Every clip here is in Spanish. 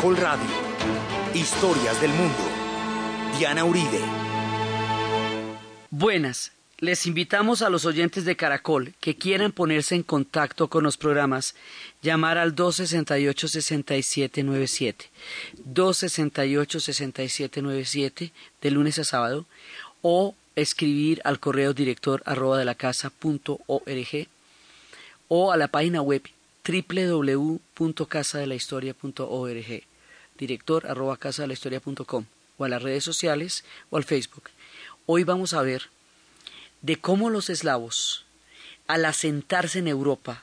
Caracol Radio. Historias del mundo. Diana Uribe. Buenas. Les invitamos a los oyentes de Caracol que quieran ponerse en contacto con los programas, llamar al 268-6797, 268-6797 de lunes a sábado, o escribir al correo director arroba de la casa punto org, o a la página web www.casadelahistoria.org, director arroba casadelahistoria.com, o a las redes sociales o al Facebook. Hoy vamos a ver de cómo los eslavos, al asentarse en Europa,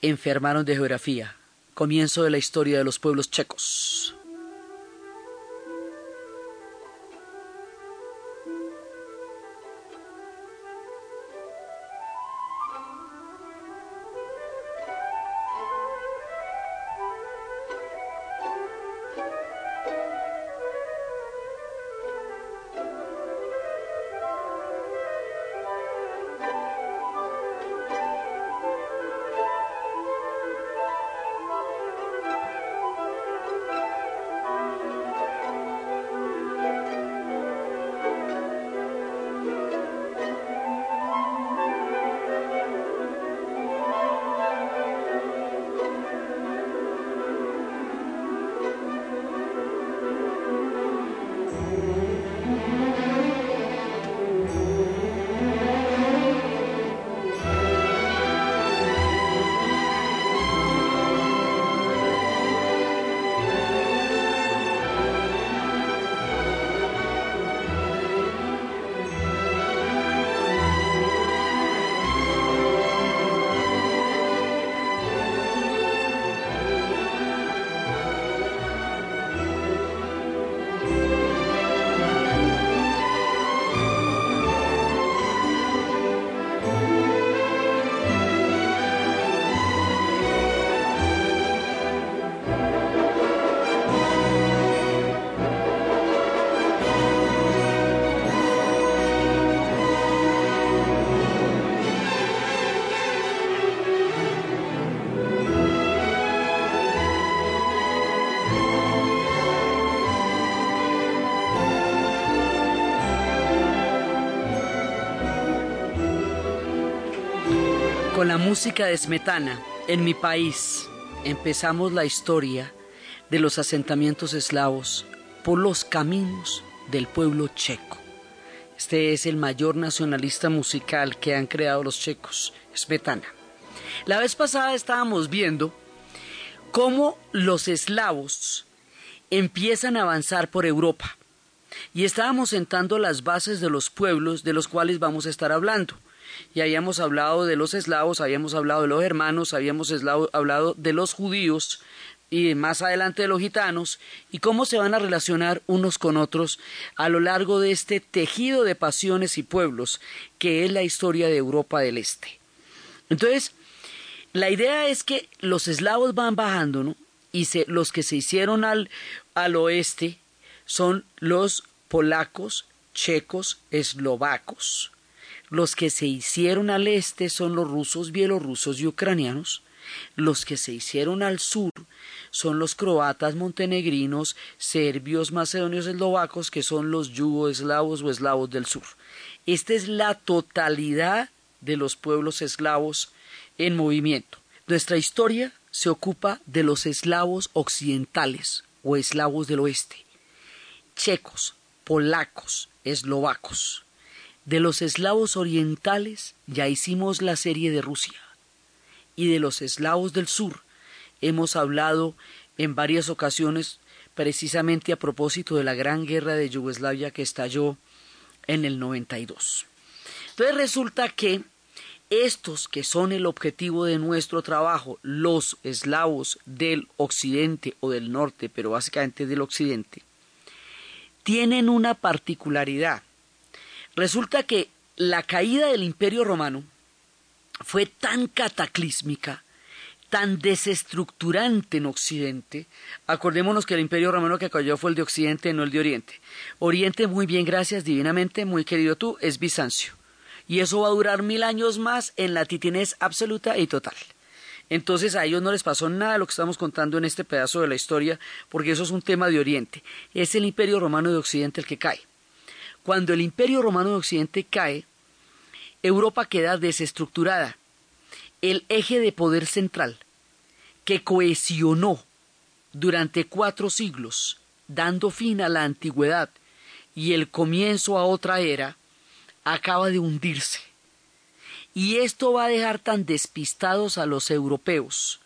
enfermaron de geografía. Comienzo de la historia de los pueblos checos. La música de Smetana, en mi país, empezamos la historia de los asentamientos eslavos por los caminos del pueblo checo. Este es el mayor nacionalista musical que han creado los checos, Smetana. La vez pasada estábamos viendo cómo los eslavos empiezan a avanzar por Europa y estábamos sentando las bases de los pueblos de los cuales vamos a estar hablando y habíamos hablado de los eslavos, habíamos hablado de los hermanos, habíamos hablado de los judíos y más adelante de los gitanos y cómo se van a relacionar unos con otros a lo largo de este tejido de pasiones y pueblos que es la historia de Europa del Este. Entonces, la idea es que los eslavos van bajando, ¿no? Y los que se hicieron al, al oeste son los polacos, checos, eslovacos. Los que se hicieron al este son los rusos, bielorrusos y ucranianos. Los que se hicieron al sur son los croatas, montenegrinos, serbios, macedonios, eslovacos, que son los yugoslavos o eslavos del sur. Esta es la totalidad de los pueblos eslavos en movimiento. Nuestra historia se ocupa de los eslavos occidentales o eslavos del oeste, checos, polacos, eslovacos. De los eslavos orientales ya hicimos la serie de Rusia y de los eslavos del sur hemos hablado en varias ocasiones precisamente a propósito de la gran guerra de Yugoslavia que estalló en el 92. Entonces resulta que estos que son el objetivo de nuestro trabajo, los eslavos del occidente o del norte, pero básicamente del occidente, tienen una particularidad Resulta que la caída del Imperio Romano fue tan cataclísmica, tan desestructurante en Occidente. Acordémonos que el Imperio Romano que cayó fue el de Occidente, no el de Oriente. Oriente, muy bien, gracias, divinamente, muy querido tú, es Bizancio. Y eso va a durar mil años más en la titinez absoluta y total. Entonces a ellos no les pasó nada lo que estamos contando en este pedazo de la historia, porque eso es un tema de Oriente. Es el imperio romano de Occidente el que cae. Cuando el imperio romano de Occidente cae, Europa queda desestructurada. El eje de poder central, que cohesionó durante cuatro siglos, dando fin a la antigüedad y el comienzo a otra era, acaba de hundirse. Y esto va a dejar tan despistados a los europeos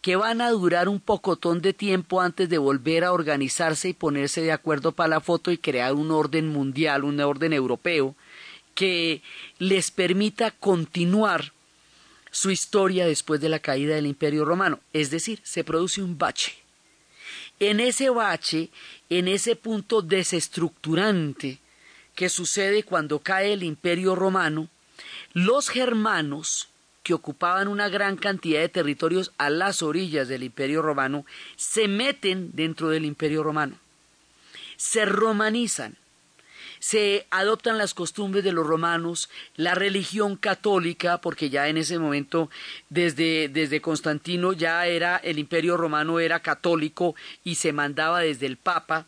que van a durar un pocotón de tiempo antes de volver a organizarse y ponerse de acuerdo para la foto y crear un orden mundial, un orden europeo, que les permita continuar su historia después de la caída del Imperio Romano. Es decir, se produce un bache. En ese bache, en ese punto desestructurante que sucede cuando cae el Imperio Romano, los germanos, que ocupaban una gran cantidad de territorios a las orillas del Imperio Romano, se meten dentro del Imperio Romano, se romanizan, se adoptan las costumbres de los romanos, la religión católica, porque ya en ese momento, desde, desde Constantino, ya era el imperio romano era católico y se mandaba desde el Papa,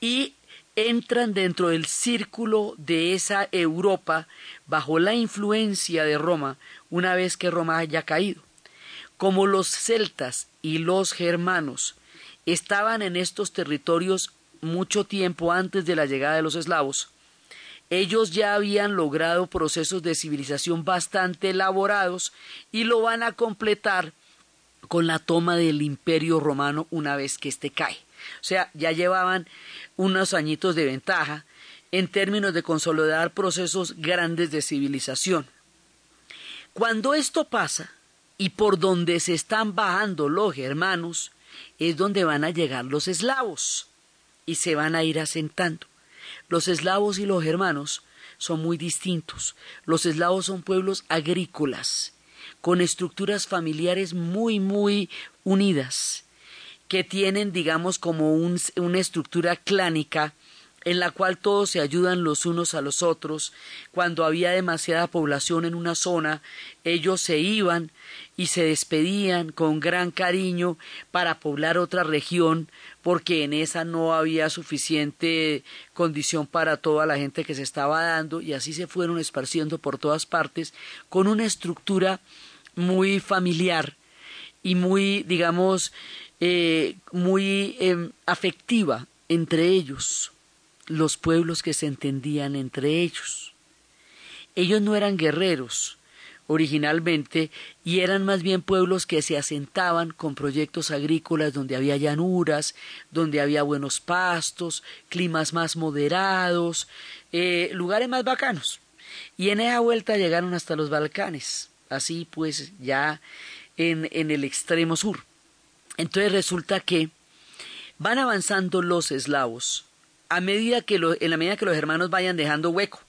y entran dentro del círculo de esa Europa bajo la influencia de Roma una vez que Roma haya caído. Como los celtas y los germanos estaban en estos territorios mucho tiempo antes de la llegada de los eslavos, ellos ya habían logrado procesos de civilización bastante elaborados y lo van a completar con la toma del imperio romano una vez que éste cae. O sea, ya llevaban unos añitos de ventaja en términos de consolidar procesos grandes de civilización. Cuando esto pasa, y por donde se están bajando los germanos, es donde van a llegar los eslavos y se van a ir asentando. Los eslavos y los germanos son muy distintos. Los eslavos son pueblos agrícolas, con estructuras familiares muy, muy unidas que tienen, digamos, como una estructura clánica en la cual todos se ayudan los unos a los otros. Cuando había demasiada población en una zona, ellos se iban y se despedían con gran cariño para poblar otra región, porque en esa no había suficiente condición para toda la gente que se estaba dando, y así se fueron esparciendo por todas partes, con una estructura muy familiar y muy, digamos, eh, muy em, afectiva entre ellos, los pueblos que se entendían entre ellos. Ellos no eran guerreros originalmente y eran más bien pueblos que se asentaban con proyectos agrícolas donde había llanuras, donde había buenos pastos, climas más moderados, eh, lugares más bacanos. Y en esa vuelta llegaron hasta los Balcanes, así pues ya en, en el extremo sur. Entonces resulta que van avanzando los eslavos a medida que en la medida que los hermanos vayan dejando hueco,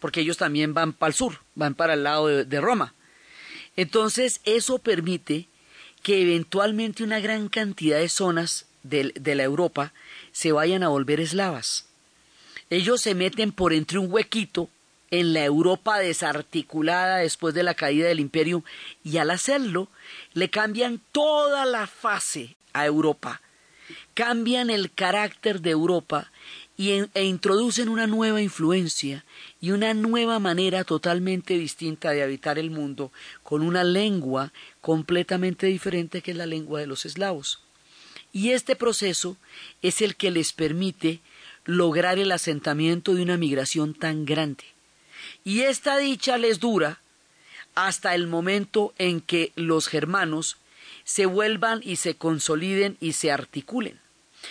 porque ellos también van para el sur, van para el lado de, Roma. Entonces eso permite que eventualmente una gran cantidad de zonas de, de la Europa se vayan a volver eslavas. Ellos se meten por entre un huequito en la Europa desarticulada después de la caída del imperio y al hacerlo le cambian toda la fase a Europa, cambian el carácter de Europa y e introducen una nueva influencia y una nueva manera totalmente distinta de habitar el mundo, con una lengua completamente diferente que es la lengua de los eslavos. Y este proceso es el que les permite lograr el asentamiento de una migración tan grande. Y esta dicha les dura hasta el momento en que los germanos se vuelvan y se consoliden y se articulen.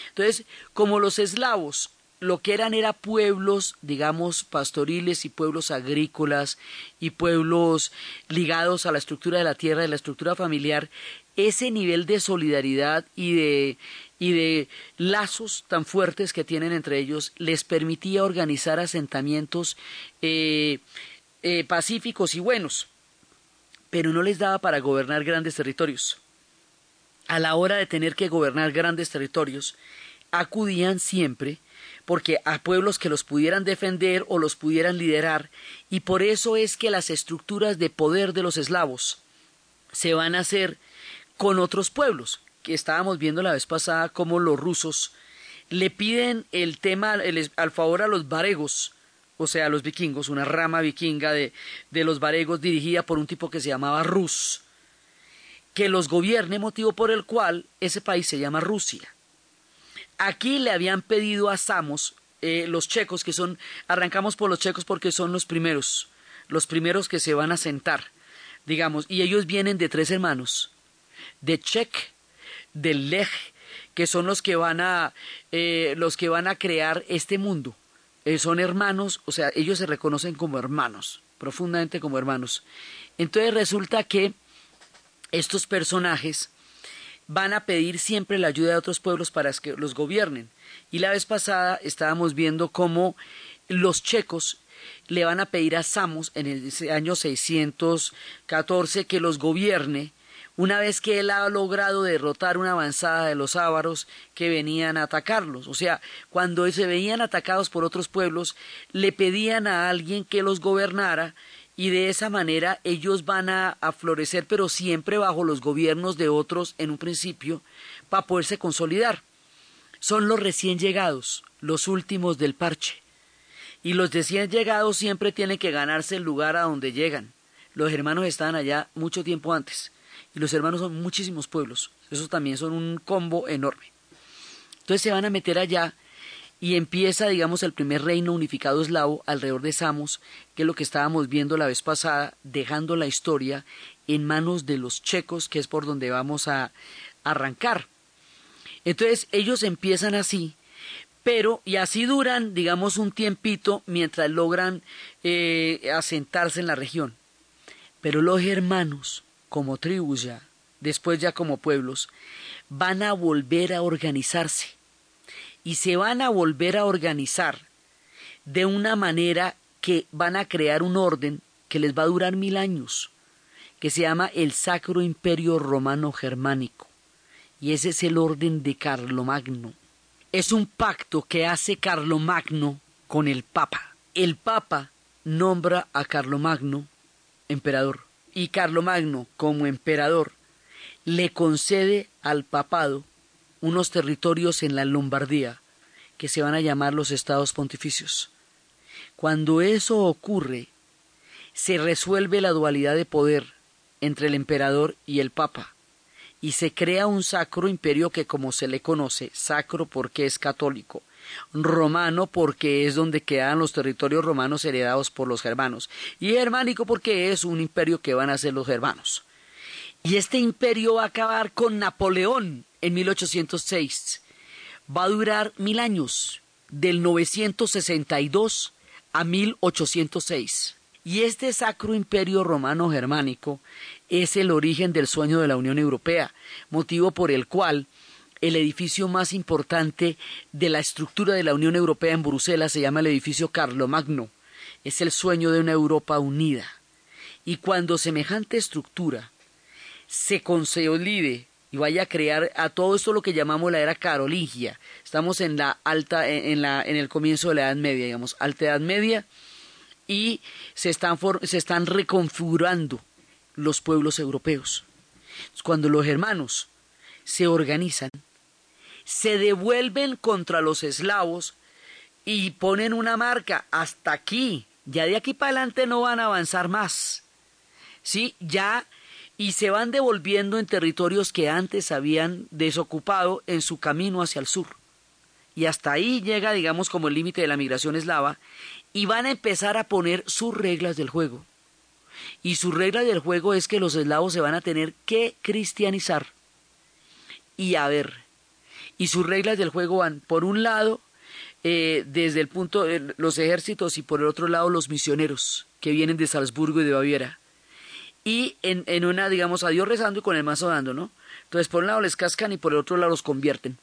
Entonces, como los eslavos lo que eran era pueblos, digamos, pastoriles y pueblos agrícolas y pueblos ligados a la estructura de la tierra, y la estructura familiar, ese nivel de solidaridad y de, y de lazos tan fuertes que tienen entre ellos les permitía organizar asentamientos eh, eh, pacíficos y buenos pero no les daba para gobernar grandes territorios. A la hora de tener que gobernar grandes territorios, acudían siempre porque a pueblos que los pudieran defender o los pudieran liderar, y por eso es que las estructuras de poder de los eslavos se van a hacer con otros pueblos, que estábamos viendo la vez pasada como los rusos le piden el tema al favor a los varegos, o sea, a los vikingos, una rama vikinga de, de los varegos dirigida por un tipo que se llamaba Rus, que los gobierne, motivo por el cual ese país se llama Rusia. Aquí le habían pedido a Samos, eh, los checos, que son, arrancamos por los checos porque son los primeros, los primeros que se van a sentar, digamos, y ellos vienen de tres hermanos, de Chek, de Lech, que son los que van a, eh, los que van a crear este mundo. Eh, son hermanos, o sea, ellos se reconocen como hermanos, profundamente como hermanos. Entonces resulta que estos personajes van a pedir siempre la ayuda de otros pueblos para que los gobiernen. Y la vez pasada estábamos viendo cómo los checos le van a pedir a Samos en el año 614 que los gobierne una vez que él ha logrado derrotar una avanzada de los ávaros que venían a atacarlos. O sea, cuando se veían atacados por otros pueblos, le pedían a alguien que los gobernara y de esa manera ellos van a, florecer, pero siempre bajo los gobiernos de otros en un principio, para poderse consolidar. Son los recién llegados, los últimos del parche. Y los recién llegados siempre tienen que ganarse el lugar a donde llegan. Los hermanos estaban allá mucho tiempo antes. Y los hermanos son muchísimos pueblos. Esos también son un combo enorme. Entonces se van a meter allá y empieza, digamos, el primer reino unificado eslavo alrededor de Samos, que es lo que estábamos viendo la vez pasada, dejando la historia en manos de los checos, que es por donde vamos a arrancar. Entonces ellos empiezan así, pero y así duran, digamos, un tiempito mientras logran eh, asentarse en la región. Pero los hermanos, como tribus ya, después ya como pueblos, van a volver a organizarse y se van a volver a organizar de una manera que van a crear un orden que les va a durar mil años, que se llama el Sacro Imperio Romano Germánico. Y ese es el orden de Carlomagno. Es un pacto que hace Carlomagno con el Papa. El Papa nombra a Carlomagno emperador. Y Carlomagno, como emperador, le concede al papado unos territorios en la Lombardía que se van a llamar los estados pontificios. Cuando eso ocurre, se resuelve la dualidad de poder entre el emperador y el papa, y se crea un sacro imperio que como se le conoce, sacro porque es católico, romano porque es donde quedan los territorios romanos heredados por los germanos, y germánico porque es un imperio que van a ser los germanos. Y este imperio va a acabar con Napoleón en 1806. Va a durar mil años, del 962 a 1806. Y este sacro imperio romano germánico es el origen del sueño de la Unión Europea, motivo por el cual el edificio más importante de la estructura de la Unión Europea en Bruselas se llama el edificio Carlomagno. Es el sueño de una Europa unida. Y cuando semejante estructura se consolide y vaya a crear a todo esto lo que llamamos la era carolingia. Estamos en la alta, en, la, en el comienzo de la Edad Media, digamos, alta Edad Media, y se están, se están reconfigurando los pueblos europeos. Cuando los hermanos se organizan, se devuelven contra los eslavos y ponen una marca hasta aquí. Ya de aquí para adelante no van a avanzar más. ¿Sí? Ya y se van devolviendo en territorios que antes habían desocupado en su camino hacia el sur. Y hasta ahí llega, digamos, como el límite de la migración eslava, y van a empezar a poner sus reglas del juego. Y su regla del juego es que los eslavos se van a tener que cristianizar. Y a ver, y sus reglas del juego van, por un lado, eh, desde el punto de los ejércitos y por el otro lado los misioneros que vienen de Salzburgo y de Baviera y en, en una, digamos, a Dios rezando y con el mazo dando, ¿no? Entonces, por un lado les cascan y por el otro lado los convierten.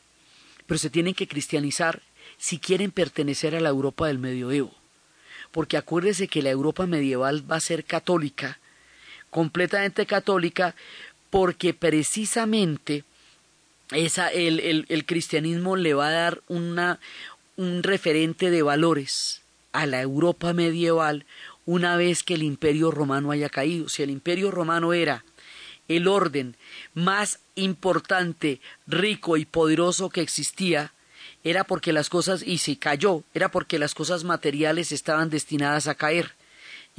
Pero se tienen que cristianizar si quieren pertenecer a la Europa del medioevo. Porque acuérdese que la Europa medieval va a ser católica, completamente católica, porque precisamente esa, el, el, el cristianismo le va a dar una, un referente de valores a la Europa medieval una vez que el imperio romano haya caído. Si el imperio romano era el orden más importante, rico y poderoso que existía, era porque las cosas, y si cayó, era porque las cosas materiales estaban destinadas a caer.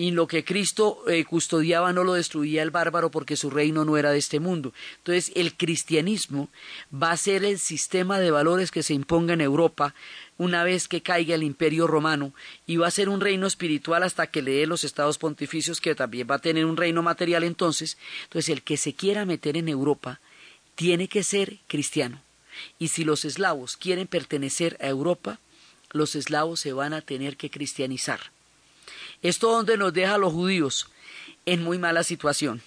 Y lo que Cristo eh, custodiaba no lo destruía el bárbaro porque su reino no era de este mundo. Entonces el cristianismo va a ser el sistema de valores que se imponga en Europa una vez que caiga el imperio romano y va a ser un reino espiritual hasta que le dé los estados pontificios que también va a tener un reino material entonces. Entonces el que se quiera meter en Europa tiene que ser cristiano. Y si los eslavos quieren pertenecer a Europa, los eslavos se van a tener que cristianizar. Esto donde nos deja a los judíos en muy mala situación,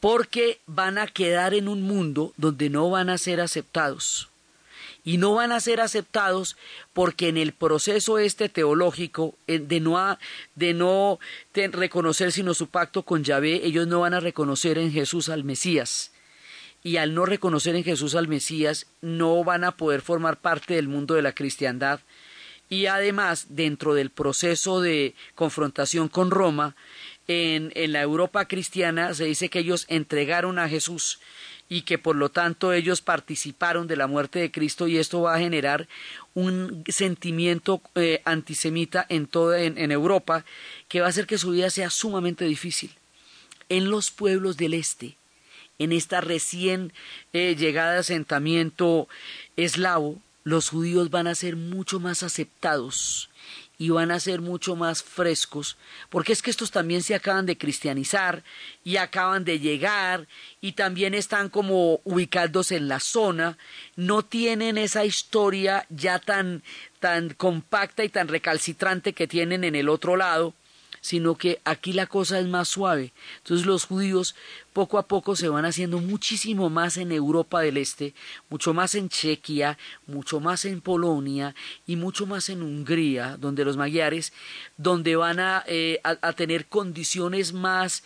porque van a quedar en un mundo donde no van a ser aceptados. Y no van a ser aceptados porque en el proceso este teológico de no, de no reconocer sino su pacto con Yahvé, ellos no van a reconocer en Jesús al Mesías y al no reconocer en Jesús al Mesías no van a poder formar parte del mundo de la cristiandad y además dentro del proceso de confrontación con Roma en, en la Europa cristiana se dice que ellos entregaron a Jesús y que por lo tanto ellos participaron de la muerte de Cristo y esto va a generar un sentimiento eh, antisemita en toda en, Europa que va a hacer que su vida sea sumamente difícil. En los pueblos del este, en esta recién eh, llegada asentamiento eslavo, los judíos van a ser mucho más aceptados y van a ser mucho más frescos, porque es que estos también se acaban de cristianizar y acaban de llegar y también están como ubicados en la zona, no tienen esa historia ya tan tan compacta y tan recalcitrante que tienen en el otro lado, sino que aquí la cosa es más suave. Entonces los judíos poco a poco se van haciendo muchísimo más en Europa del Este, mucho más en Chequia, mucho más en Polonia y mucho más en Hungría, donde los magiares, donde van a, eh, a tener condiciones más,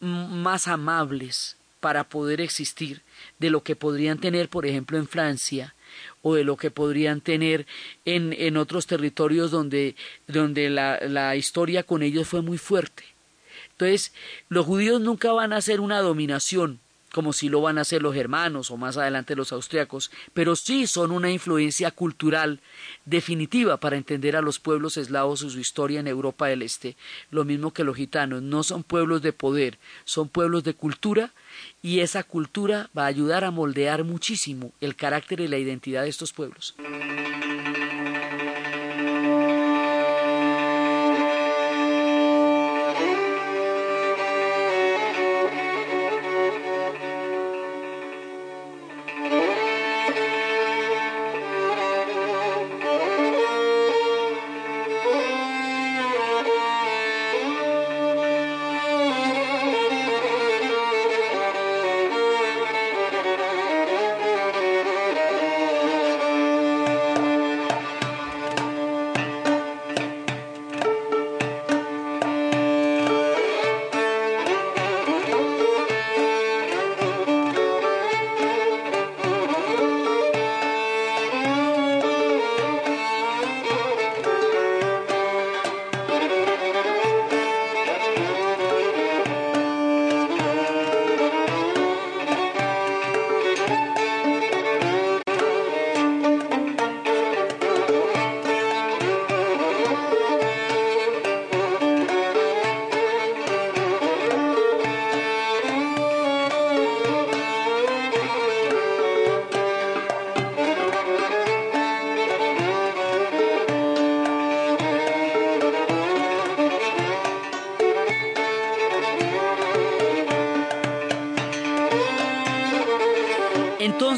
más amables para poder existir de lo que podrían tener, por ejemplo, en Francia, o de lo que podrían tener en, en otros territorios donde, donde la, la historia con ellos fue muy fuerte. Entonces, los judíos nunca van a hacer una dominación como si lo van a hacer los germanos o más adelante los austriacos, pero sí son una influencia cultural definitiva para entender a los pueblos eslavos y su historia en Europa del Este, lo mismo que los gitanos, no son pueblos de poder, son pueblos de cultura y esa cultura va a ayudar a moldear muchísimo el carácter y la identidad de estos pueblos.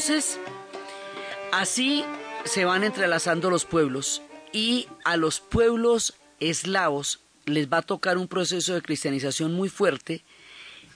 Entonces, así se van entrelazando los pueblos y a los pueblos eslavos les va a tocar un proceso de cristianización muy fuerte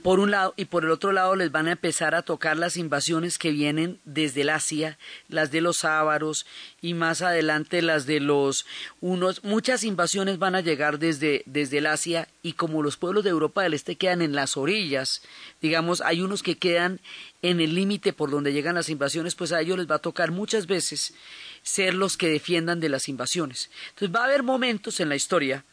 por un lado, y por el otro lado les van a empezar a tocar las invasiones que vienen desde el Asia, las de los ávaros y más adelante las de los unos, muchas invasiones van a llegar desde, desde el Asia y como los pueblos de Europa del Este quedan en las orillas, digamos, hay unos que quedan en el límite por donde llegan las invasiones, pues a ellos les va a tocar muchas veces ser los que defiendan de las invasiones. Entonces va a haber momentos en la historia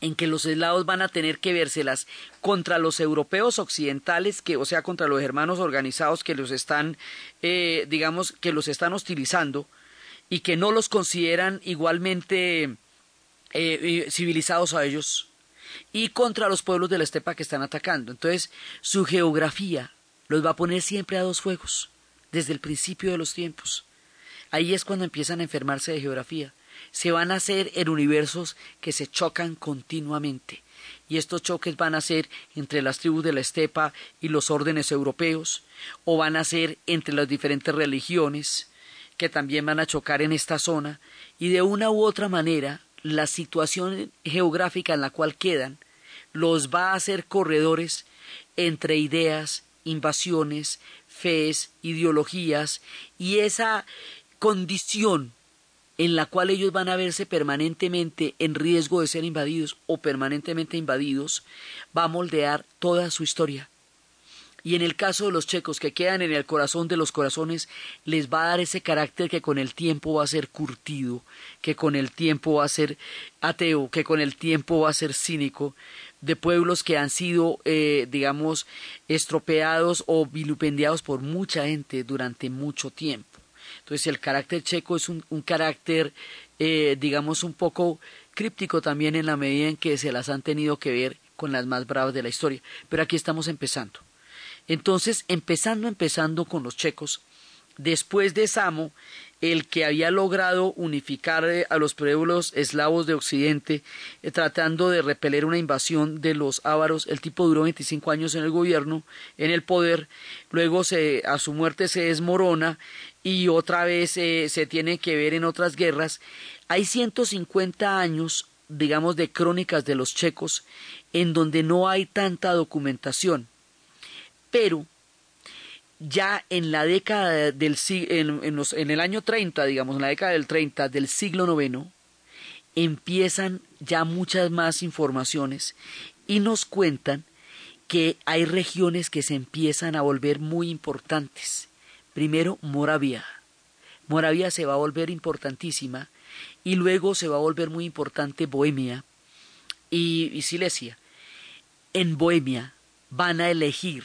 en que los eslavos van a tener que vérselas contra los europeos occidentales, que, o sea, contra los hermanos organizados que los están, eh, digamos, que los están hostilizando y que no los consideran igualmente eh, civilizados a ellos, y contra los pueblos de la estepa que están atacando. Entonces, su geografía los va a poner siempre a dos fuegos, desde el principio de los tiempos. Ahí es cuando empiezan a enfermarse de geografía se van a hacer en universos que se chocan continuamente. Y estos choques van a ser entre las tribus de la estepa y los órdenes europeos, o van a ser entre las diferentes religiones, que también van a chocar en esta zona, y de una u otra manera la situación geográfica en la cual quedan los va a hacer corredores entre ideas, invasiones, fees, ideologías, y esa condición en la cual ellos van a verse permanentemente en riesgo de ser invadidos o permanentemente invadidos, va a moldear toda su historia. Y en el caso de los checos que quedan en el corazón de los corazones, les va a dar ese carácter que con el tiempo va a ser curtido, que con el tiempo va a ser ateo, que con el tiempo va a ser cínico, de pueblos que han sido, eh, digamos, estropeados o vilipendiados por mucha gente durante mucho tiempo. Entonces el carácter checo es un, carácter, eh, digamos, un poco críptico también en la medida en que se las han tenido que ver con las más bravas de la historia. Pero aquí estamos empezando. Entonces, empezando, empezando con los checos, después de Samo, el que había logrado unificar eh, a los pueblos eslavos de Occidente, eh, tratando de repeler una invasión de los ávaros. El tipo duró 25 años en el gobierno, en el poder, luego se, a su muerte se desmorona y otra vez eh, se tiene que ver en otras guerras. Hay 150 años, digamos, de crónicas de los checos en donde no hay tanta documentación, pero ya en la década del en, en, el año 30, digamos, en la década del 30 del siglo IX, empiezan ya muchas más informaciones y nos cuentan que hay regiones que se empiezan a volver muy importantes. Primero, Moravia. Moravia se va a volver importantísima y luego se va a volver muy importante Bohemia y, y Silesia. En Bohemia van a elegir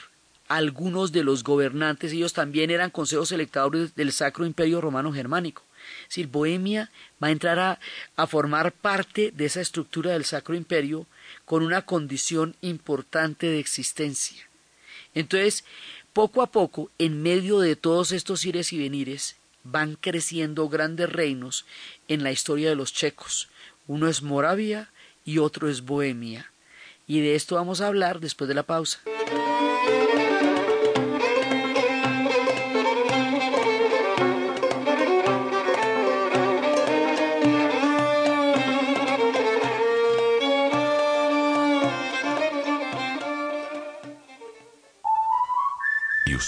algunos de los gobernantes, ellos también eran consejos electores del Sacro Imperio Romano Germánico. Es decir, Bohemia va a entrar a, a, formar parte de esa estructura del Sacro Imperio con una condición importante de existencia. Entonces, poco a poco, en medio de todos estos ires y venires, van creciendo grandes reinos en la historia de los checos. Uno es Moravia y otro es Bohemia. Y de esto vamos a hablar después de la pausa.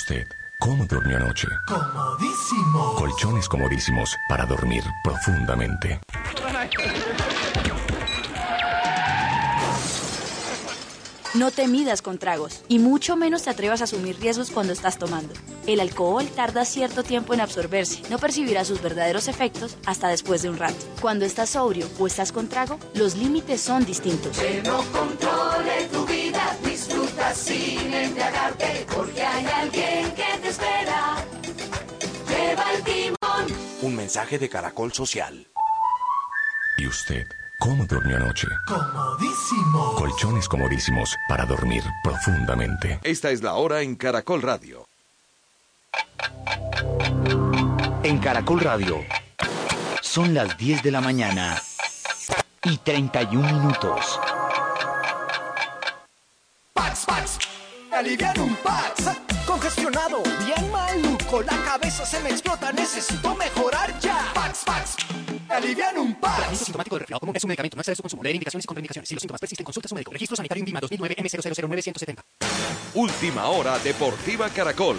Usted? ¿Cómo durmió anoche? Comodísimo. Colchones comodísimos para dormir profundamente. No te midas con tragos y mucho menos te atrevas a asumir riesgos cuando estás tomando. El alcohol tarda cierto tiempo en absorberse, no percibirás sus verdaderos efectos hasta después de un rato. Cuando estás sobrio o estás con trago, los límites son distintos. Que no controle tu sin embriagarte, porque hay alguien que te espera. Lleva el timón. Un mensaje de Caracol Social. ¿Y usted? ¿Cómo durmió anoche? Comodísimo. Colchones comodísimos para dormir profundamente. Esta es la hora en Caracol Radio. En Caracol Radio. Son las 10 de la mañana y 31 minutos. Alivian un Pax. Congestionado, bien maluco. La cabeza se me explota. Necesito mejorar ya. Pax, Pax. Alivian un Pax. Tratamiento sintomático de resfriado común es un medicamento. No excede su consumo. Leer indicaciones y contraindicaciones. Si los síntomas persisten, consulta a su médico. Registro sanitario INVIMA 2009 M000970. Última hora Deportiva Caracol.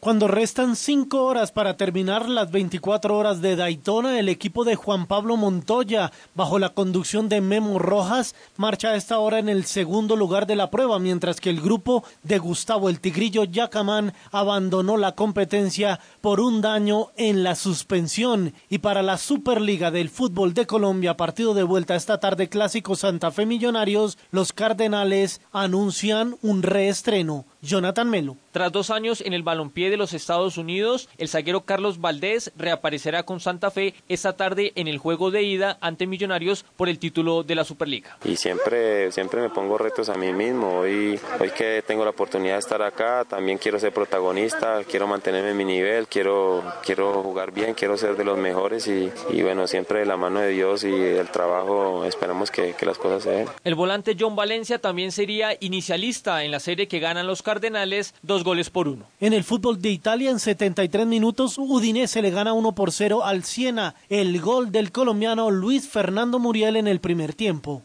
Cuando restan cinco horas para terminar las 24 horas de Daytona, el equipo de Juan Pablo Montoya, bajo la conducción de Memo Rojas, marcha a esta hora en el segundo lugar de la prueba, mientras que el grupo de Gustavo el Tigrillo Yacamán abandonó la competencia por un daño en la suspensión. Y para la Superliga del Fútbol de Colombia, partido de vuelta esta tarde clásico Santa Fe Millonarios, los Cardenales anuncian un reestreno. Jonathan Melo. Tras dos años en el balompié de los Estados Unidos, el zaguero Carlos Valdés reaparecerá con Santa Fe esta tarde en el juego de ida ante Millonarios por el título de la Superliga. Y siempre, siempre me pongo retos a mí mismo. Hoy, hoy que tengo la oportunidad de estar acá, también quiero ser protagonista, quiero mantenerme en mi nivel, quiero, quiero jugar bien, quiero ser de los mejores y, y bueno, siempre de la mano de Dios y del trabajo esperamos que, que las cosas se den. El volante John Valencia también sería inicialista en la serie que ganan los Cardenales dos goles por uno. En el fútbol de Italia, en 73 minutos, Udinese le gana 1 por 0 al Siena. El gol del colombiano Luis Fernando Muriel en el primer tiempo.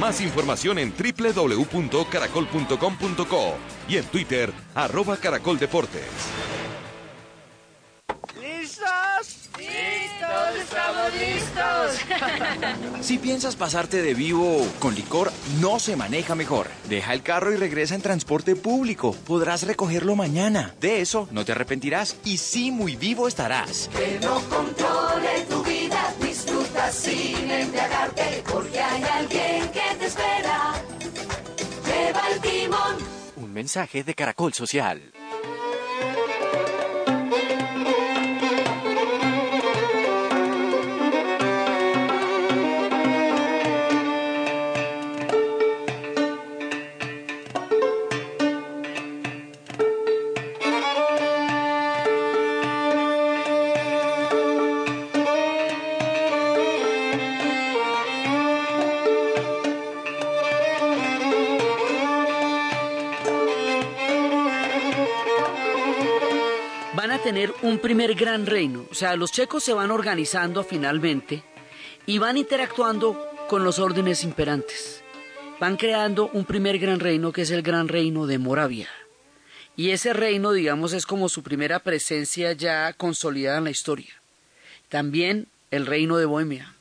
Más información en www.caracol.com.co y en Twitter, arroba caracoldeportes. ¡Estamos listos! Si piensas pasarte de vivo con licor, no se maneja mejor. Deja el carro y regresa en transporte público. Podrás recogerlo mañana. De eso no te arrepentirás y sí muy vivo estarás. Que no controle tu vida, disfruta sin embriagarte, porque hay alguien que te espera. Lleva el timón. Un mensaje de Caracol Social. Un primer gran reino. O sea, los checos se van organizando finalmente y van interactuando con los órdenes imperantes. Van creando un primer gran reino que es el gran reino de Moravia. Y ese reino, digamos, es como su primera presencia ya consolidada en la historia. También el reino de Bohemia.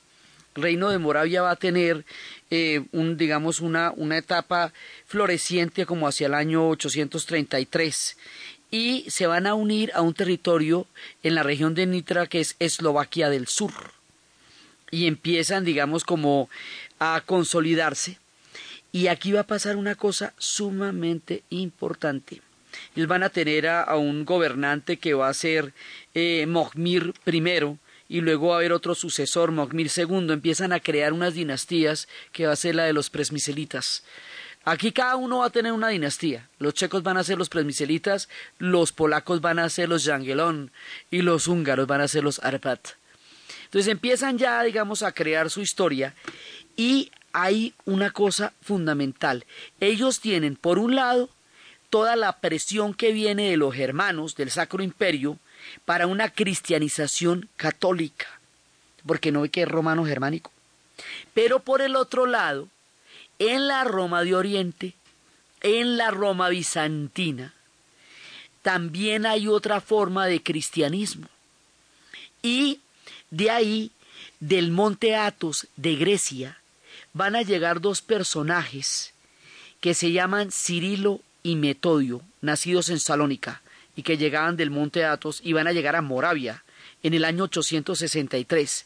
El reino de Moravia va a tener eh, un, digamos, una, una etapa floreciente como hacia el año 833 y se van a unir a un territorio en la región de Nitra que es Eslovaquia del Sur. Y empiezan, digamos, como a consolidarse. Y aquí va a pasar una cosa sumamente importante. Ellos van a tener a, un gobernante que va a ser eh, Mogmir I, y luego va a haber otro sucesor, Mogmir II. Empiezan a crear unas dinastías que va a ser la de los presmiselitas. Aquí cada uno va a tener una dinastía. Los checos van a ser los presmiselitas, los polacos van a ser los Yangelón y los húngaros van a ser los Arpat. Entonces empiezan ya, digamos, a crear su historia y hay una cosa fundamental. Ellos tienen, por un lado, toda la presión que viene de los germanos, del Sacro Imperio, para una cristianización católica, porque no ve que es romano germánico. Pero por el otro lado, en la Roma de Oriente, en la Roma bizantina, también hay otra forma de cristianismo. Y de ahí, del monte Athos de Grecia, van a llegar dos personajes que se llaman Cirilo y Metodio, nacidos en Salónica, y que llegaban del monte Athos y van a llegar a Moravia en el año 863,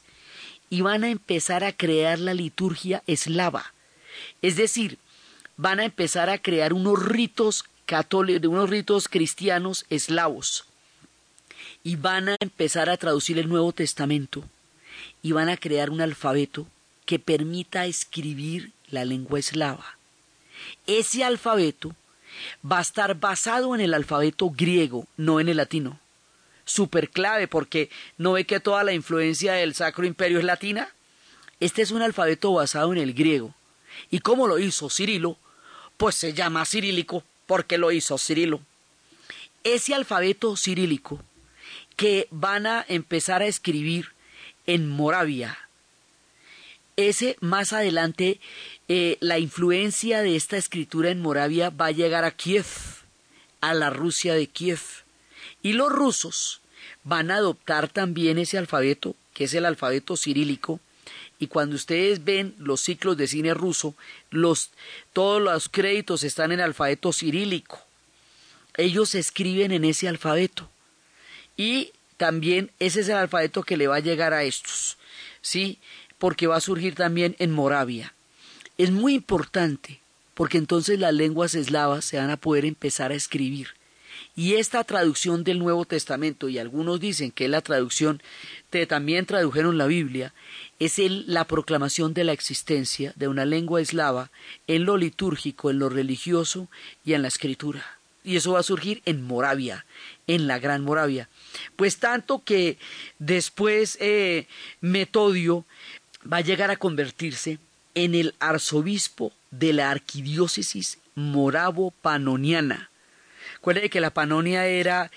y van a empezar a crear la liturgia eslava. Es decir, van a empezar a crear unos ritos católicos, unos ritos cristianos eslavos, y van a empezar a traducir el Nuevo Testamento, y van a crear un alfabeto que permita escribir la lengua eslava. Ese alfabeto va a estar basado en el alfabeto griego, no en el latino. Super clave porque no ve que toda la influencia del Sacro Imperio es latina. Este es un alfabeto basado en el griego. ¿Y cómo lo hizo Cirilo? Pues se llama cirílico porque lo hizo Cirilo. Ese alfabeto cirílico que van a empezar a escribir en Moravia, ese más adelante eh, la influencia de esta escritura en Moravia va a llegar a Kiev, a la Rusia de Kiev, Y los rusos van a adoptar también ese alfabeto, que es el alfabeto cirílico, y cuando ustedes ven los ciclos de cine ruso, los, todos los créditos están en alfabeto cirílico. Ellos escriben en ese alfabeto. Y también ese es el alfabeto que le va a llegar a estos, ¿sí? Porque va a surgir también en Moravia. Es muy importante, porque entonces las lenguas eslavas se van a poder empezar a escribir. Y esta traducción del Nuevo Testamento, y algunos dicen que es la traducción, que también tradujeron la Biblia, es la proclamación de la existencia de una lengua eslava en lo litúrgico, en lo religioso y en la escritura. Y eso va a surgir en Moravia, en la Gran Moravia. Pues tanto que después eh, Metodio va a llegar a convertirse en el arzobispo de la arquidiócesis moravo-panoniana. Recuerde que la Panonia era,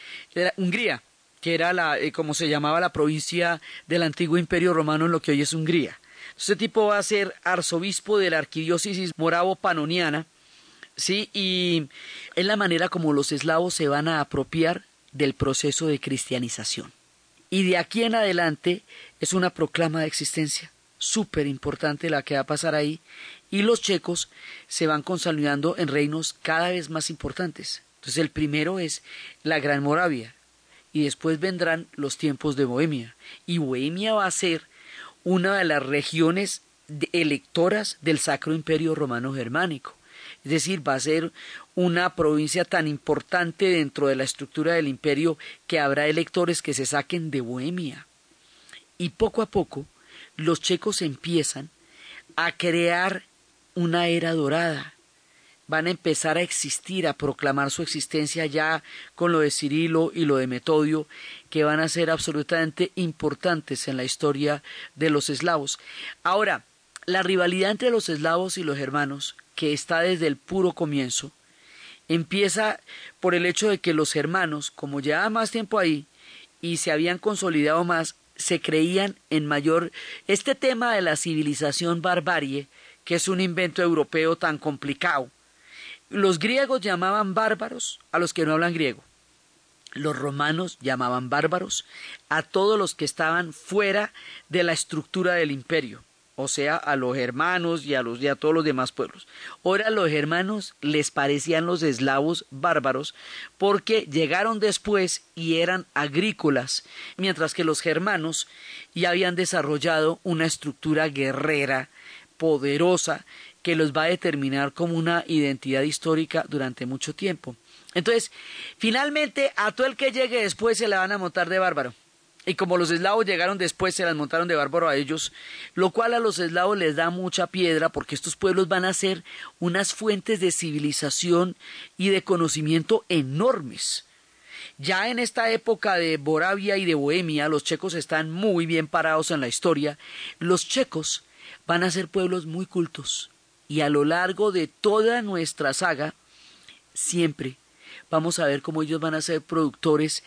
Hungría, que era la, eh, como se llamaba la provincia del antiguo imperio romano en lo que hoy es Hungría. Este tipo va a ser arzobispo de la arquidiócesis moravo-panoniana, ¿sí? Y es la manera como los eslavos se van a apropiar del proceso de cristianización. Y de aquí en adelante es una proclama de existencia súper importante la que va a pasar ahí, y los checos se van consolidando en reinos cada vez más importantes. Entonces el primero es la Gran Moravia, y después vendrán los tiempos de Bohemia, y Bohemia va a ser una de las regiones electoras del Sacro Imperio Romano Germánico. Es decir, va a ser una provincia tan importante dentro de la estructura del imperio que habrá electores que se saquen de Bohemia. Y poco a poco los checos empiezan a crear una era dorada. Van a empezar a existir, a proclamar su existencia ya con lo de Cirilo y lo de Metodio, que van a ser absolutamente importantes en la historia de los eslavos. Ahora, la rivalidad entre los eslavos y los germanos, que está desde el puro comienzo, empieza por el hecho de que los germanos, como llevaban más tiempo ahí y se habían consolidado más, se creían en mayor este tema de la civilización barbarie, que es un invento europeo tan complicado. Los griegos llamaban bárbaros a los que no hablan griego. Los romanos llamaban bárbaros a todos los que estaban fuera de la estructura del imperio o sea, a los germanos y a, los, y a todos los demás pueblos. Ahora los germanos les parecían los eslavos bárbaros porque llegaron después y eran agrícolas, mientras que los germanos ya habían desarrollado una estructura guerrera poderosa que los va a determinar como una identidad histórica durante mucho tiempo. Entonces, finalmente, a todo el que llegue después se le van a montar de bárbaro. Y como los eslavos llegaron después, se las montaron de bárbaro a ellos, lo cual a los eslavos les da mucha piedra porque estos pueblos van a ser unas fuentes de civilización y de conocimiento enormes. Ya en esta época de Boravia y de Bohemia, los checos están muy bien parados en la historia. Los checos van a ser pueblos muy cultos. Y a lo largo de toda nuestra saga, siempre vamos a ver cómo ellos van a ser productores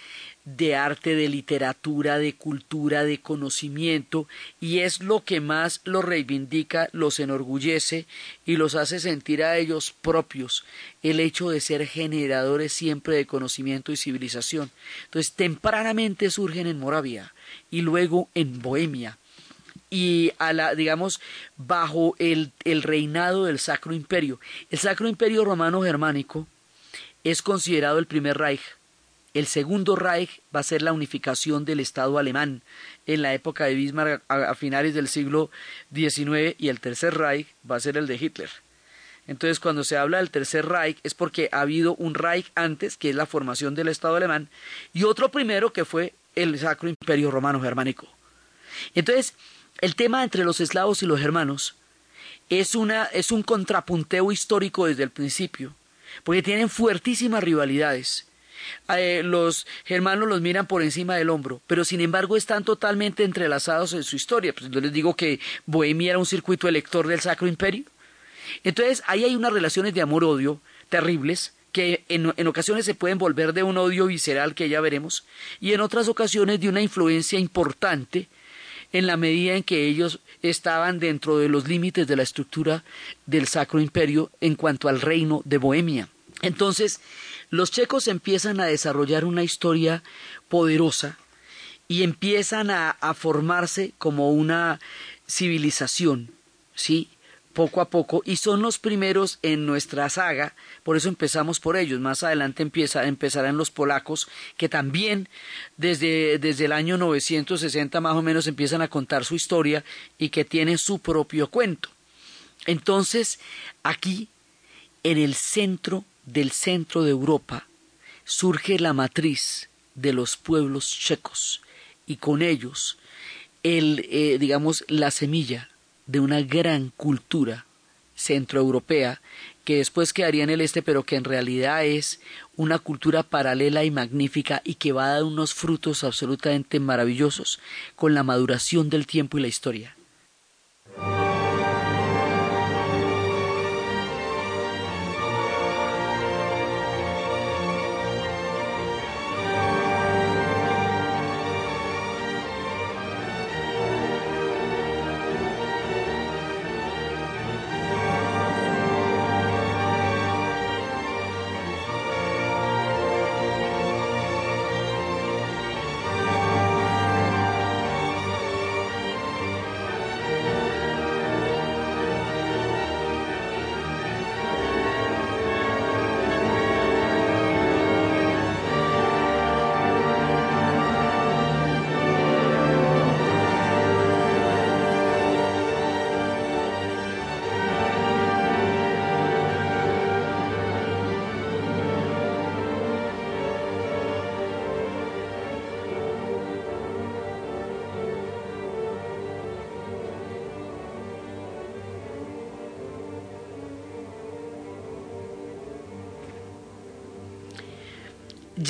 de arte, de literatura, de cultura, de conocimiento, y es lo que más los reivindica, los enorgullece y los hace sentir a ellos propios el hecho de ser generadores siempre de conocimiento y civilización. Entonces, tempranamente surgen en Moravia y luego en Bohemia y a la, digamos, bajo el, el reinado del Sacro Imperio. El Sacro Imperio Romano Germánico es considerado el primer Reich el segundo Reich va a ser la unificación del Estado alemán en la época de Bismarck a, finales del siglo XIX y el tercer Reich va a ser el de Hitler. Entonces, cuando se habla del tercer Reich es porque ha habido un Reich antes, que es la formación del Estado alemán, y otro primero que fue el Sacro Imperio Romano Germánico. Entonces, el tema entre los eslavos y los germanos es, una, es un contrapunteo histórico desde el principio, porque tienen fuertísimas rivalidades eh, los germanos los miran por encima del hombro, pero sin embargo están totalmente entrelazados en su historia. Pues yo les digo que Bohemia era un circuito elector del Sacro Imperio. Entonces ahí hay unas relaciones de amor-odio terribles que en, en, ocasiones se pueden volver de un odio visceral que ya veremos y en otras ocasiones de una influencia importante en la medida en que ellos estaban dentro de los límites de la estructura del Sacro Imperio en cuanto al reino de Bohemia. Entonces, los checos empiezan a desarrollar una historia poderosa y empiezan a, a formarse como una civilización, ¿sí? Poco a poco y son los primeros en nuestra saga, por eso empezamos por ellos. Más adelante empieza, empezarán los polacos que también desde, desde el año 960 más o menos empiezan a contar su historia y que tienen su propio cuento. Entonces, aquí, en el centro del centro de Europa, surge la matriz de los pueblos checos y con ellos el, eh, digamos, la semilla de una gran cultura centroeuropea que después quedaría en el este, pero que en realidad es una cultura paralela y magnífica y que va a dar unos frutos absolutamente maravillosos con la maduración del tiempo y la historia.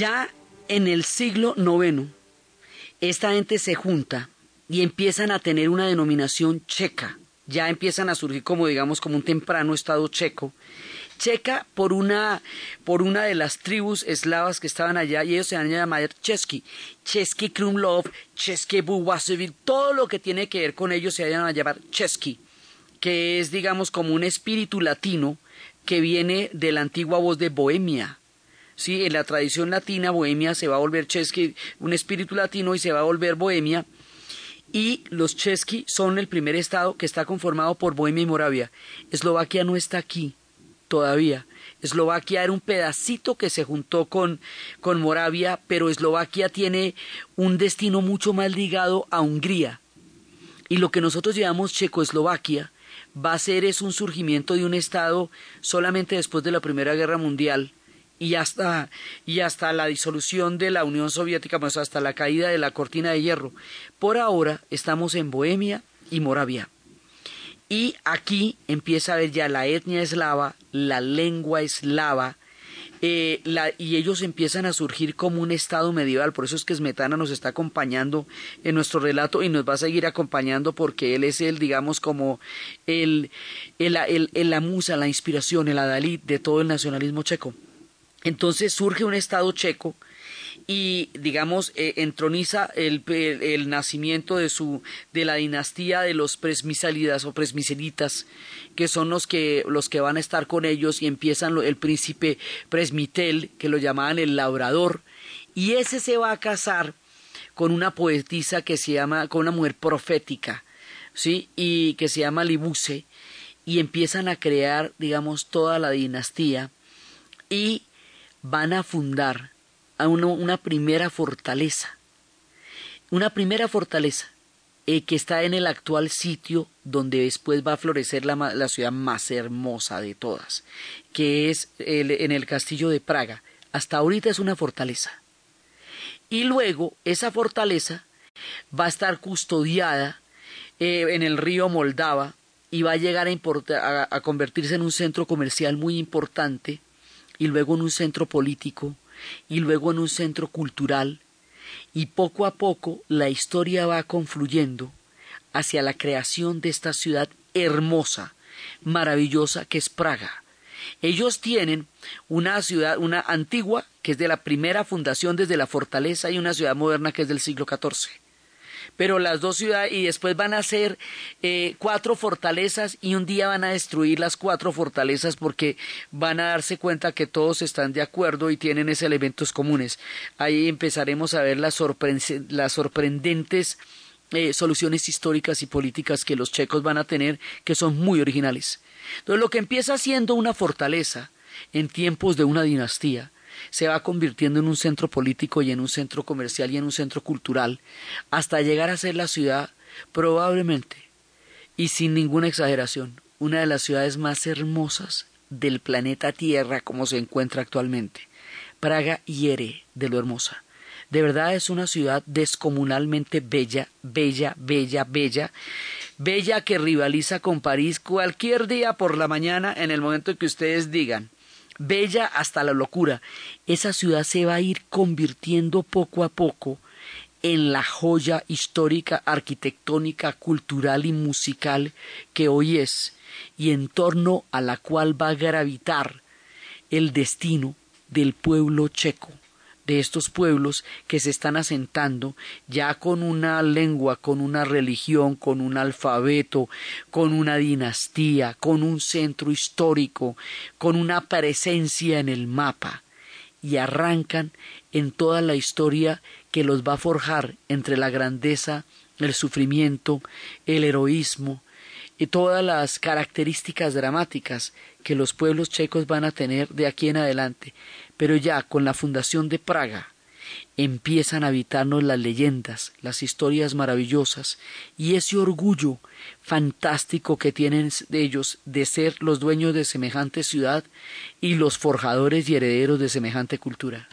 Ya en el siglo IX, esta gente se junta y empiezan a tener una denominación checa. Ya empiezan a surgir como digamos como un temprano estado checo. Checa por una, por una de las tribus eslavas que estaban allá y ellos se van a llamar Chesky. Chesky Krumlov, Chesky Buwasevich, todo lo que tiene que ver con ellos se van a llamar Chesky, que es digamos como un espíritu latino que viene de la antigua voz de Bohemia ¿sí? En la tradición latina, Bohemia se va a volver Chesky, un espíritu latino y se va a volver Bohemia. Y los Chesky son el primer estado que está conformado por Bohemia y Moravia. Eslovaquia no está aquí todavía. Eslovaquia era un pedacito que se juntó con, con Moravia, pero Eslovaquia tiene un destino mucho más ligado a Hungría. Y lo que nosotros llamamos Checoslovaquia va a ser es un surgimiento de un estado solamente después de la Primera Guerra Mundial, y hasta, y hasta la disolución de la Unión Soviética, pues hasta la caída de la cortina de hierro. Por ahora estamos en Bohemia y Moravia. Y aquí empieza a ver ya la etnia eslava, la lengua eslava, eh, y ellos empiezan a surgir como un estado medieval. Por eso es que Smetana nos está acompañando en nuestro relato y nos va a seguir acompañando porque él es el, digamos, como el, el, el la musa, la inspiración, el adalid de todo el nacionalismo checo. Entonces surge un Estado checo y digamos eh, entroniza el, nacimiento de su de la dinastía de los presmisalidas o presmiselitas que son los que los que van a estar con ellos y empiezan el príncipe presmitel que lo llamaban el labrador. Y ese se va a casar con una poetisa que se llama con una mujer profética sí y que se llama Libuse y empiezan a crear digamos toda la dinastía. Y van a fundar a una primera fortaleza, una primera fortaleza eh, que está en el actual sitio donde después va a florecer la, ciudad más hermosa de todas, que es en el castillo de Praga. Hasta ahorita es una fortaleza. Y luego esa fortaleza va a estar custodiada eh, en el río Moldava y va a llegar a convertirse en un centro comercial muy importante y luego en un centro político y luego en un centro cultural y poco a poco la historia va confluyendo hacia la creación de esta ciudad hermosa, maravillosa que es Praga. Ellos tienen una ciudad, una antigua, que es de la primera fundación desde la fortaleza, y una ciudad moderna que es del siglo XIV. Pero las dos ciudades y después van a ser eh, cuatro fortalezas y un día van a destruir las cuatro fortalezas porque van a darse cuenta que todos están de acuerdo y tienen esos elementos comunes. Ahí empezaremos a ver las, las sorprendentes eh, soluciones históricas y políticas que los checos van a tener que son muy originales. Entonces lo que empieza siendo una fortaleza en tiempos de una dinastía se va convirtiendo en un centro político y en un centro comercial y en un centro cultural, hasta llegar a ser la ciudad probablemente, y sin ninguna exageración, una de las ciudades más hermosas del planeta Tierra como se encuentra actualmente. Praga hiere de lo hermosa. De verdad es una ciudad descomunalmente bella, bella, bella, bella, bella que rivaliza con París cualquier día por la mañana en el momento que ustedes digan bella hasta la locura. Esa ciudad se va a ir convirtiendo poco a poco en la joya histórica, arquitectónica, cultural y musical que hoy es, y en torno a la cual va a gravitar el destino del pueblo checo de estos pueblos que se están asentando ya con una lengua, con una religión, con un alfabeto, con una dinastía, con un centro histórico, con una presencia en el mapa, y arrancan en toda la historia que los va a forjar entre la grandeza, el sufrimiento, el heroísmo, y todas las características dramáticas que los pueblos checos van a tener de aquí en adelante, pero ya con la fundación de Praga empiezan a habitarnos las leyendas, las historias maravillosas y ese orgullo fantástico que tienen de ellos de ser los dueños de semejante ciudad y los forjadores y herederos de semejante cultura.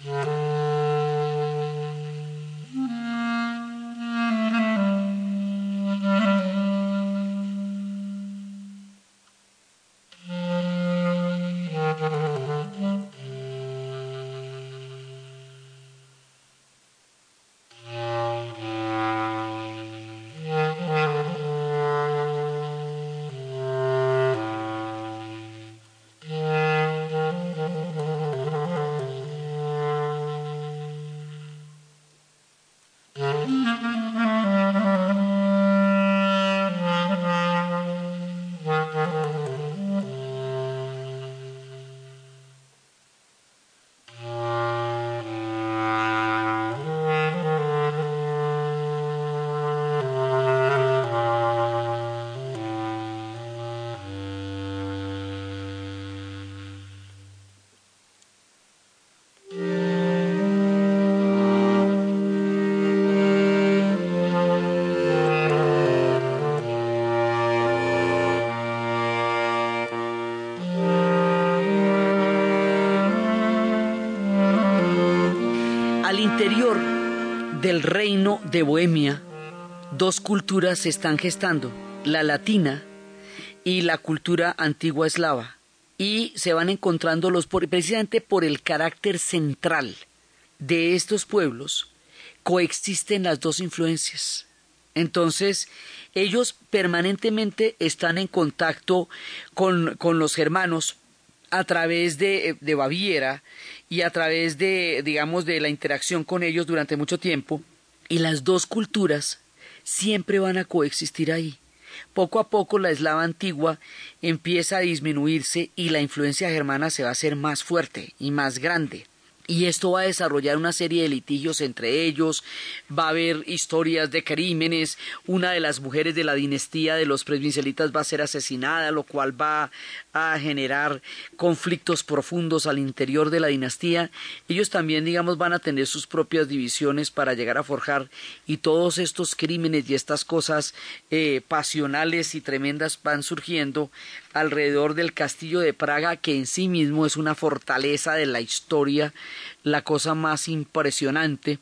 Del reino de Bohemia, dos culturas se están gestando, la latina y la cultura antigua eslava, y se van encontrando los, precisamente por el carácter central de estos pueblos, coexisten las dos influencias. Entonces, ellos permanentemente están en contacto con, con los germanos a través de, de Baviera y a través de, digamos, de la interacción con ellos durante mucho tiempo, y las dos culturas siempre van a coexistir ahí. Poco a poco la eslava antigua empieza a disminuirse y la influencia germana se va a hacer más fuerte y más grande y esto va a desarrollar una serie de litigios entre ellos, va a haber historias de crímenes, una de las mujeres de la dinastía de los presbincelitas va a ser asesinada, lo cual va a generar conflictos profundos al interior de la dinastía. Ellos también, digamos, van a tener sus propias divisiones para llegar a forjar y todos estos crímenes y estas cosas eh, pasionales y tremendas van surgiendo alrededor del castillo de Praga, que en sí mismo es una fortaleza de la historia, la cosa más impresionante.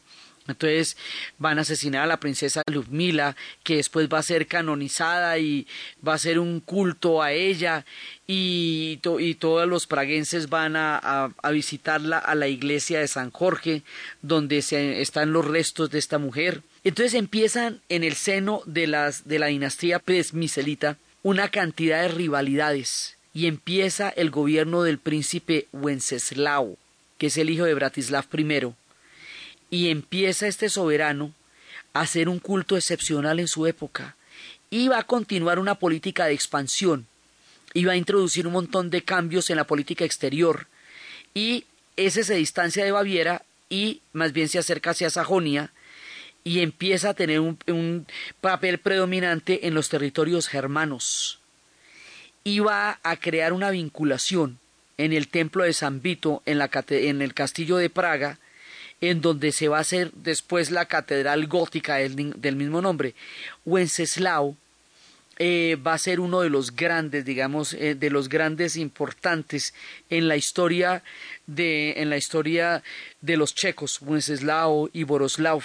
Entonces van a asesinar a la princesa Ludmila, que después va a ser canonizada y va a ser un culto a ella, y, y todos los praguenses van a, a, visitarla a la iglesia de San Jorge, donde se, están los restos de esta mujer. Entonces empiezan en el seno de, las, de la dinastía presmicelita una cantidad de rivalidades y empieza el gobierno del príncipe Wenceslao, que es el hijo de Bratislav I, y empieza este soberano hacer un culto excepcional en su época, iba a continuar una política de expansión, iba a introducir un montón de cambios en la política exterior, y ese se distancia de Baviera y más bien se acerca hacia Sajonia y empieza a tener un, papel predominante en los territorios germanos. Iba a crear una vinculación en el templo de San Vito, en, la, en el castillo de Praga, en donde se va a hacer después la catedral gótica del, mismo nombre. Wenceslao eh, va a ser uno de los grandes, digamos, eh, de los grandes importantes en la historia de, en la historia de los checos, Wenceslao y Boroslav,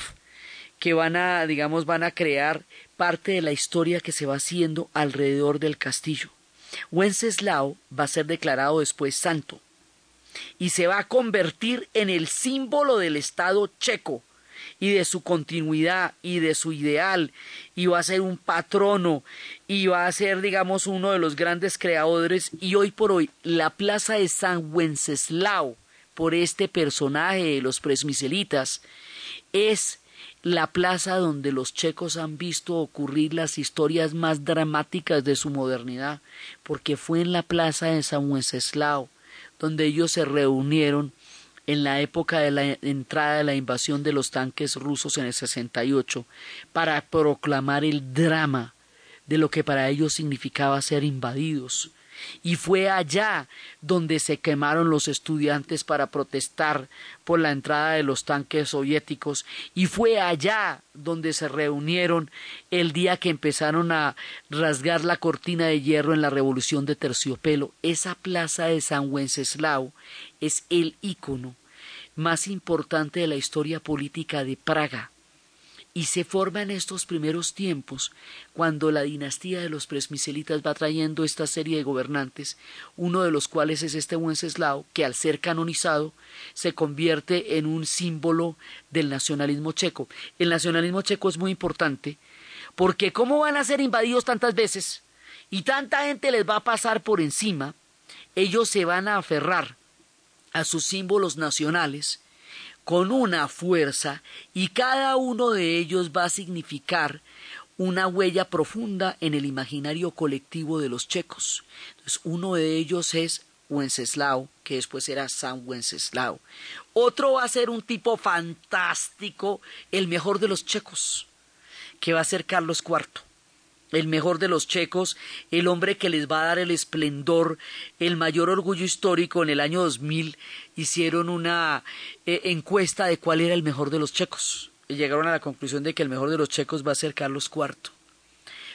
que van a, digamos, van a crear parte de la historia que se va haciendo alrededor del castillo. Wenceslao va a ser declarado después santo y se va a convertir en el símbolo del Estado checo y de su continuidad y de su ideal y va a ser un patrono y va a ser digamos uno de los grandes creadores y hoy por hoy la plaza de San Wenceslao por este personaje de los presmiselitas es la plaza donde los checos han visto ocurrir las historias más dramáticas de su modernidad, porque fue en la plaza de San Wenceslao donde ellos se reunieron en la época de la entrada de la invasión de los tanques rusos en el 68 para proclamar el drama de lo que para ellos significaba ser invadidos y fue allá donde se quemaron los estudiantes para protestar por la entrada de los tanques soviéticos y fue allá donde se reunieron el día que empezaron a rasgar la cortina de hierro en la revolución de terciopelo. Esa plaza de San Wenceslao es el ícono más importante de la historia política de Praga y se forma en estos primeros tiempos, cuando la dinastía de los presmiselitas va trayendo esta serie de gobernantes, uno de los cuales es este Wenceslao, que al ser canonizado se convierte en un símbolo del nacionalismo checo. El nacionalismo checo es muy importante, porque ¿cómo van a ser invadidos tantas veces? Y tanta gente les va a pasar por encima, ellos se van a aferrar a sus símbolos nacionales, con una fuerza y cada uno de ellos va a significar una huella profunda en el imaginario colectivo de los checos. Entonces, uno de ellos es Wenceslao, que después era San Wenceslao. Otro va a ser un tipo fantástico, el mejor de los checos, que va a ser Carlos IV el mejor de los checos, el hombre que les va a dar el esplendor, el mayor orgullo histórico. En el año 2000 hicieron una eh, encuesta de cuál era el mejor de los checos y llegaron a la conclusión de que el mejor de los checos va a ser Carlos IV.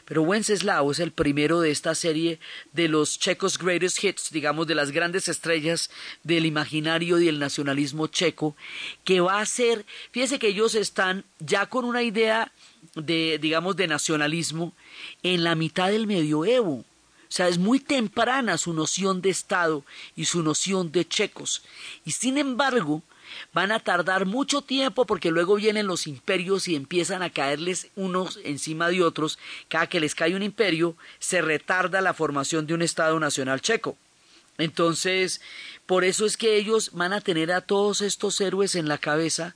Pero Wenceslao es el primero de esta serie de los checos greatest hits, digamos, de las grandes estrellas del imaginario y el nacionalismo checo, que va a ser, fíjese que ellos están ya con una idea de, digamos, de nacionalismo en la mitad del medioevo. O sea, es muy temprana su noción de Estado y su noción de checos. Y sin embargo, van a tardar mucho tiempo porque luego vienen los imperios y empiezan a caerles unos encima de otros. Cada que les cae un imperio, se retarda la formación de un Estado nacional checo. Entonces, por eso es que ellos van a tener a todos estos héroes en la cabeza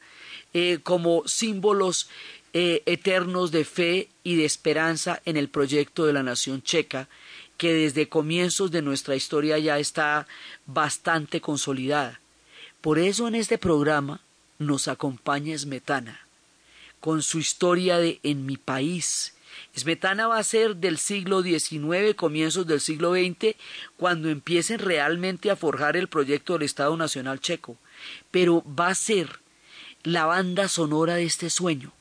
eh, como símbolos eh, eternos de fe y de esperanza en el proyecto de la nación checa, que desde comienzos de nuestra historia ya está bastante consolidada. Por eso en este programa nos acompaña Smetana, con su historia de En mi país. Smetana va a ser del siglo XIX, comienzos del siglo XX, cuando empiecen realmente a forjar el proyecto del Estado Nacional Checo. Pero va a ser la banda sonora de este sueño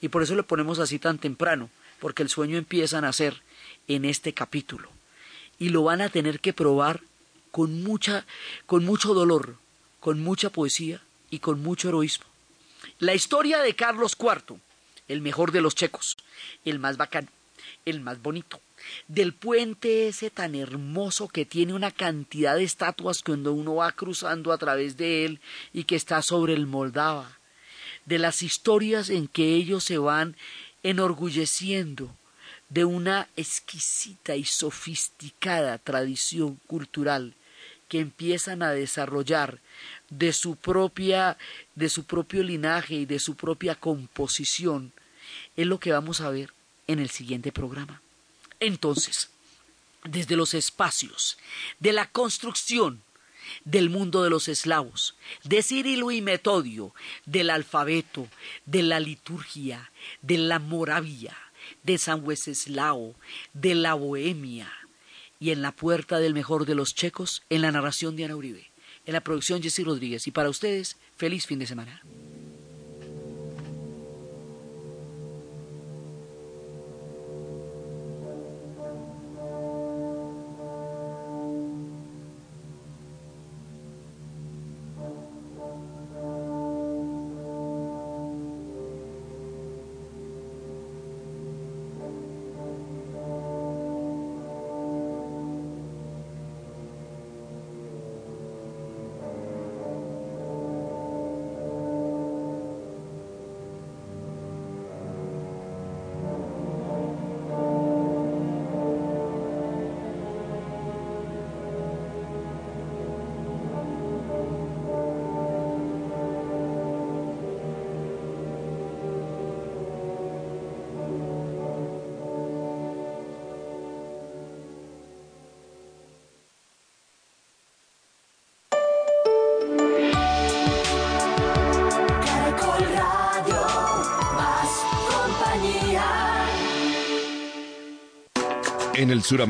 y por eso le ponemos así tan temprano, porque el sueño empieza a nacer en este capítulo. Y lo van a tener que probar con mucha, con mucho dolor, con mucha poesía y con mucho heroísmo. La historia de Carlos IV, el mejor de los checos, el más bacán, el más bonito, del puente ese tan hermoso que tiene una cantidad de estatuas cuando uno va cruzando a través de él y que está sobre el Moldava, de las historias en que ellos se van enorgulleciendo de una exquisita y sofisticada tradición cultural que empiezan a desarrollar de su propia de su propio linaje y de su propia composición es lo que vamos a ver en el siguiente programa. Entonces, desde los espacios de la construcción del mundo de los eslavos, de Cirilo y Metodio, del alfabeto, de la liturgia, de la moravia, de San Wenceslao, de la bohemia, y en la puerta del mejor de los checos, en la narración de Ana Uribe, en la producción Jessy Rodríguez. Y para ustedes, feliz fin de semana. Más